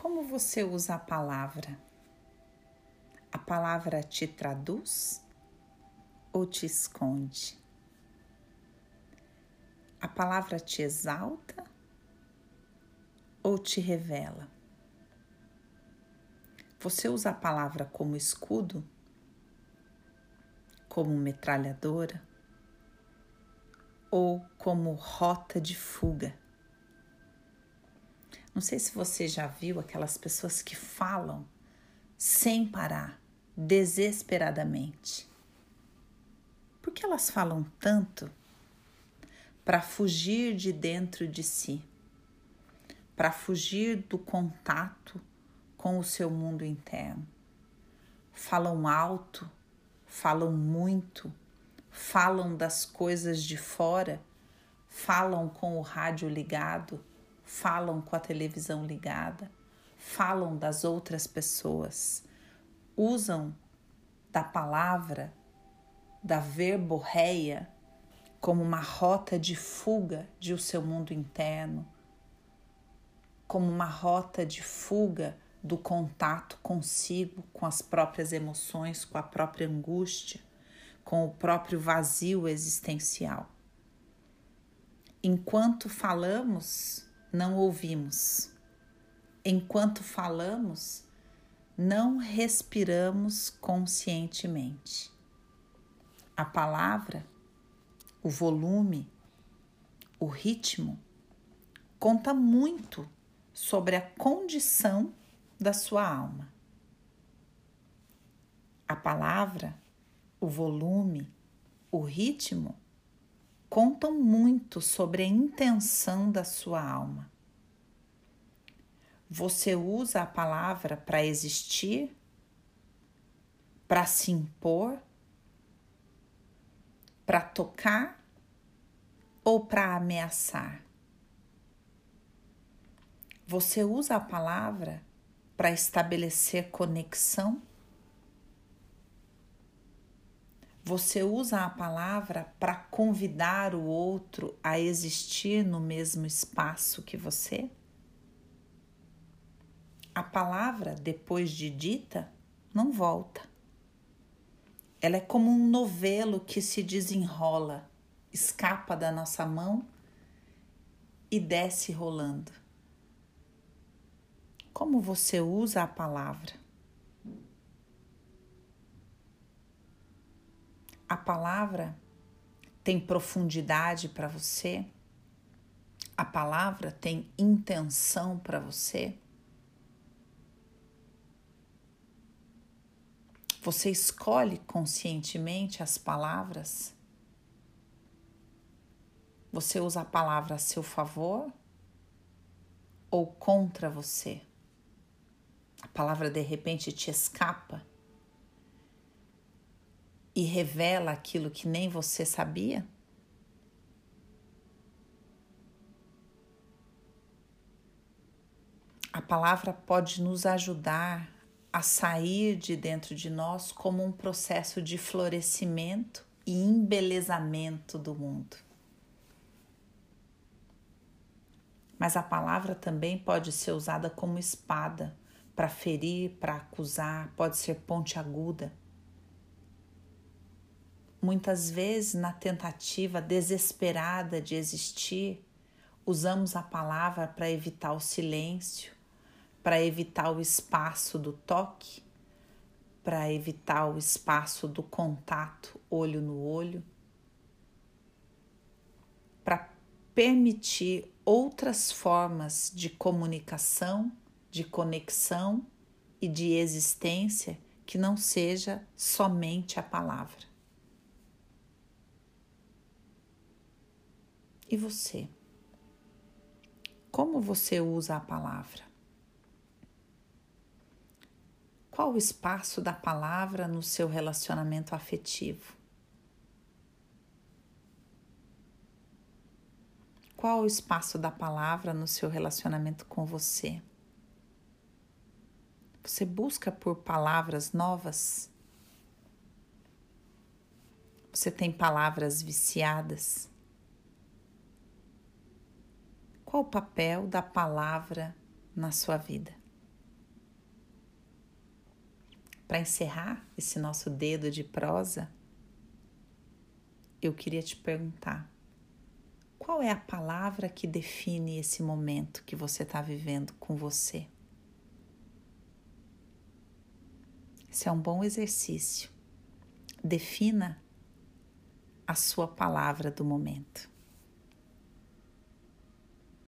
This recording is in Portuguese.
Como você usa a palavra? A palavra te traduz ou te esconde? A palavra te exalta ou te revela? Você usa a palavra como escudo? Como metralhadora? Ou como rota de fuga? Não sei se você já viu aquelas pessoas que falam sem parar, desesperadamente. Por que elas falam tanto? Para fugir de dentro de si, para fugir do contato com o seu mundo interno. Falam alto, falam muito, falam das coisas de fora, falam com o rádio ligado falam com a televisão ligada, falam das outras pessoas, usam da palavra, da verborreia, como uma rota de fuga de o seu mundo interno, como uma rota de fuga do contato consigo, com as próprias emoções, com a própria angústia, com o próprio vazio existencial. Enquanto falamos, não ouvimos. Enquanto falamos, não respiramos conscientemente. A palavra, o volume, o ritmo conta muito sobre a condição da sua alma. A palavra, o volume, o ritmo contam muito sobre a intenção da sua alma. Você usa a palavra para existir, para se impor, para tocar ou para ameaçar? Você usa a palavra para estabelecer conexão Você usa a palavra para convidar o outro a existir no mesmo espaço que você? A palavra, depois de dita, não volta. Ela é como um novelo que se desenrola, escapa da nossa mão e desce rolando. Como você usa a palavra? A palavra tem profundidade para você? A palavra tem intenção para você? Você escolhe conscientemente as palavras? Você usa a palavra a seu favor ou contra você? A palavra de repente te escapa e revela aquilo que nem você sabia? A palavra pode nos ajudar a sair de dentro de nós como um processo de florescimento e embelezamento do mundo. Mas a palavra também pode ser usada como espada para ferir, para acusar, pode ser ponte aguda Muitas vezes, na tentativa desesperada de existir, usamos a palavra para evitar o silêncio, para evitar o espaço do toque, para evitar o espaço do contato olho no olho, para permitir outras formas de comunicação, de conexão e de existência que não seja somente a palavra. E você? Como você usa a palavra? Qual o espaço da palavra no seu relacionamento afetivo? Qual o espaço da palavra no seu relacionamento com você? Você busca por palavras novas? Você tem palavras viciadas? Qual o papel da palavra na sua vida? para encerrar esse nosso dedo de prosa, eu queria te perguntar: qual é a palavra que define esse momento que você está vivendo com você? Esse é um bom exercício. Defina a sua palavra do momento.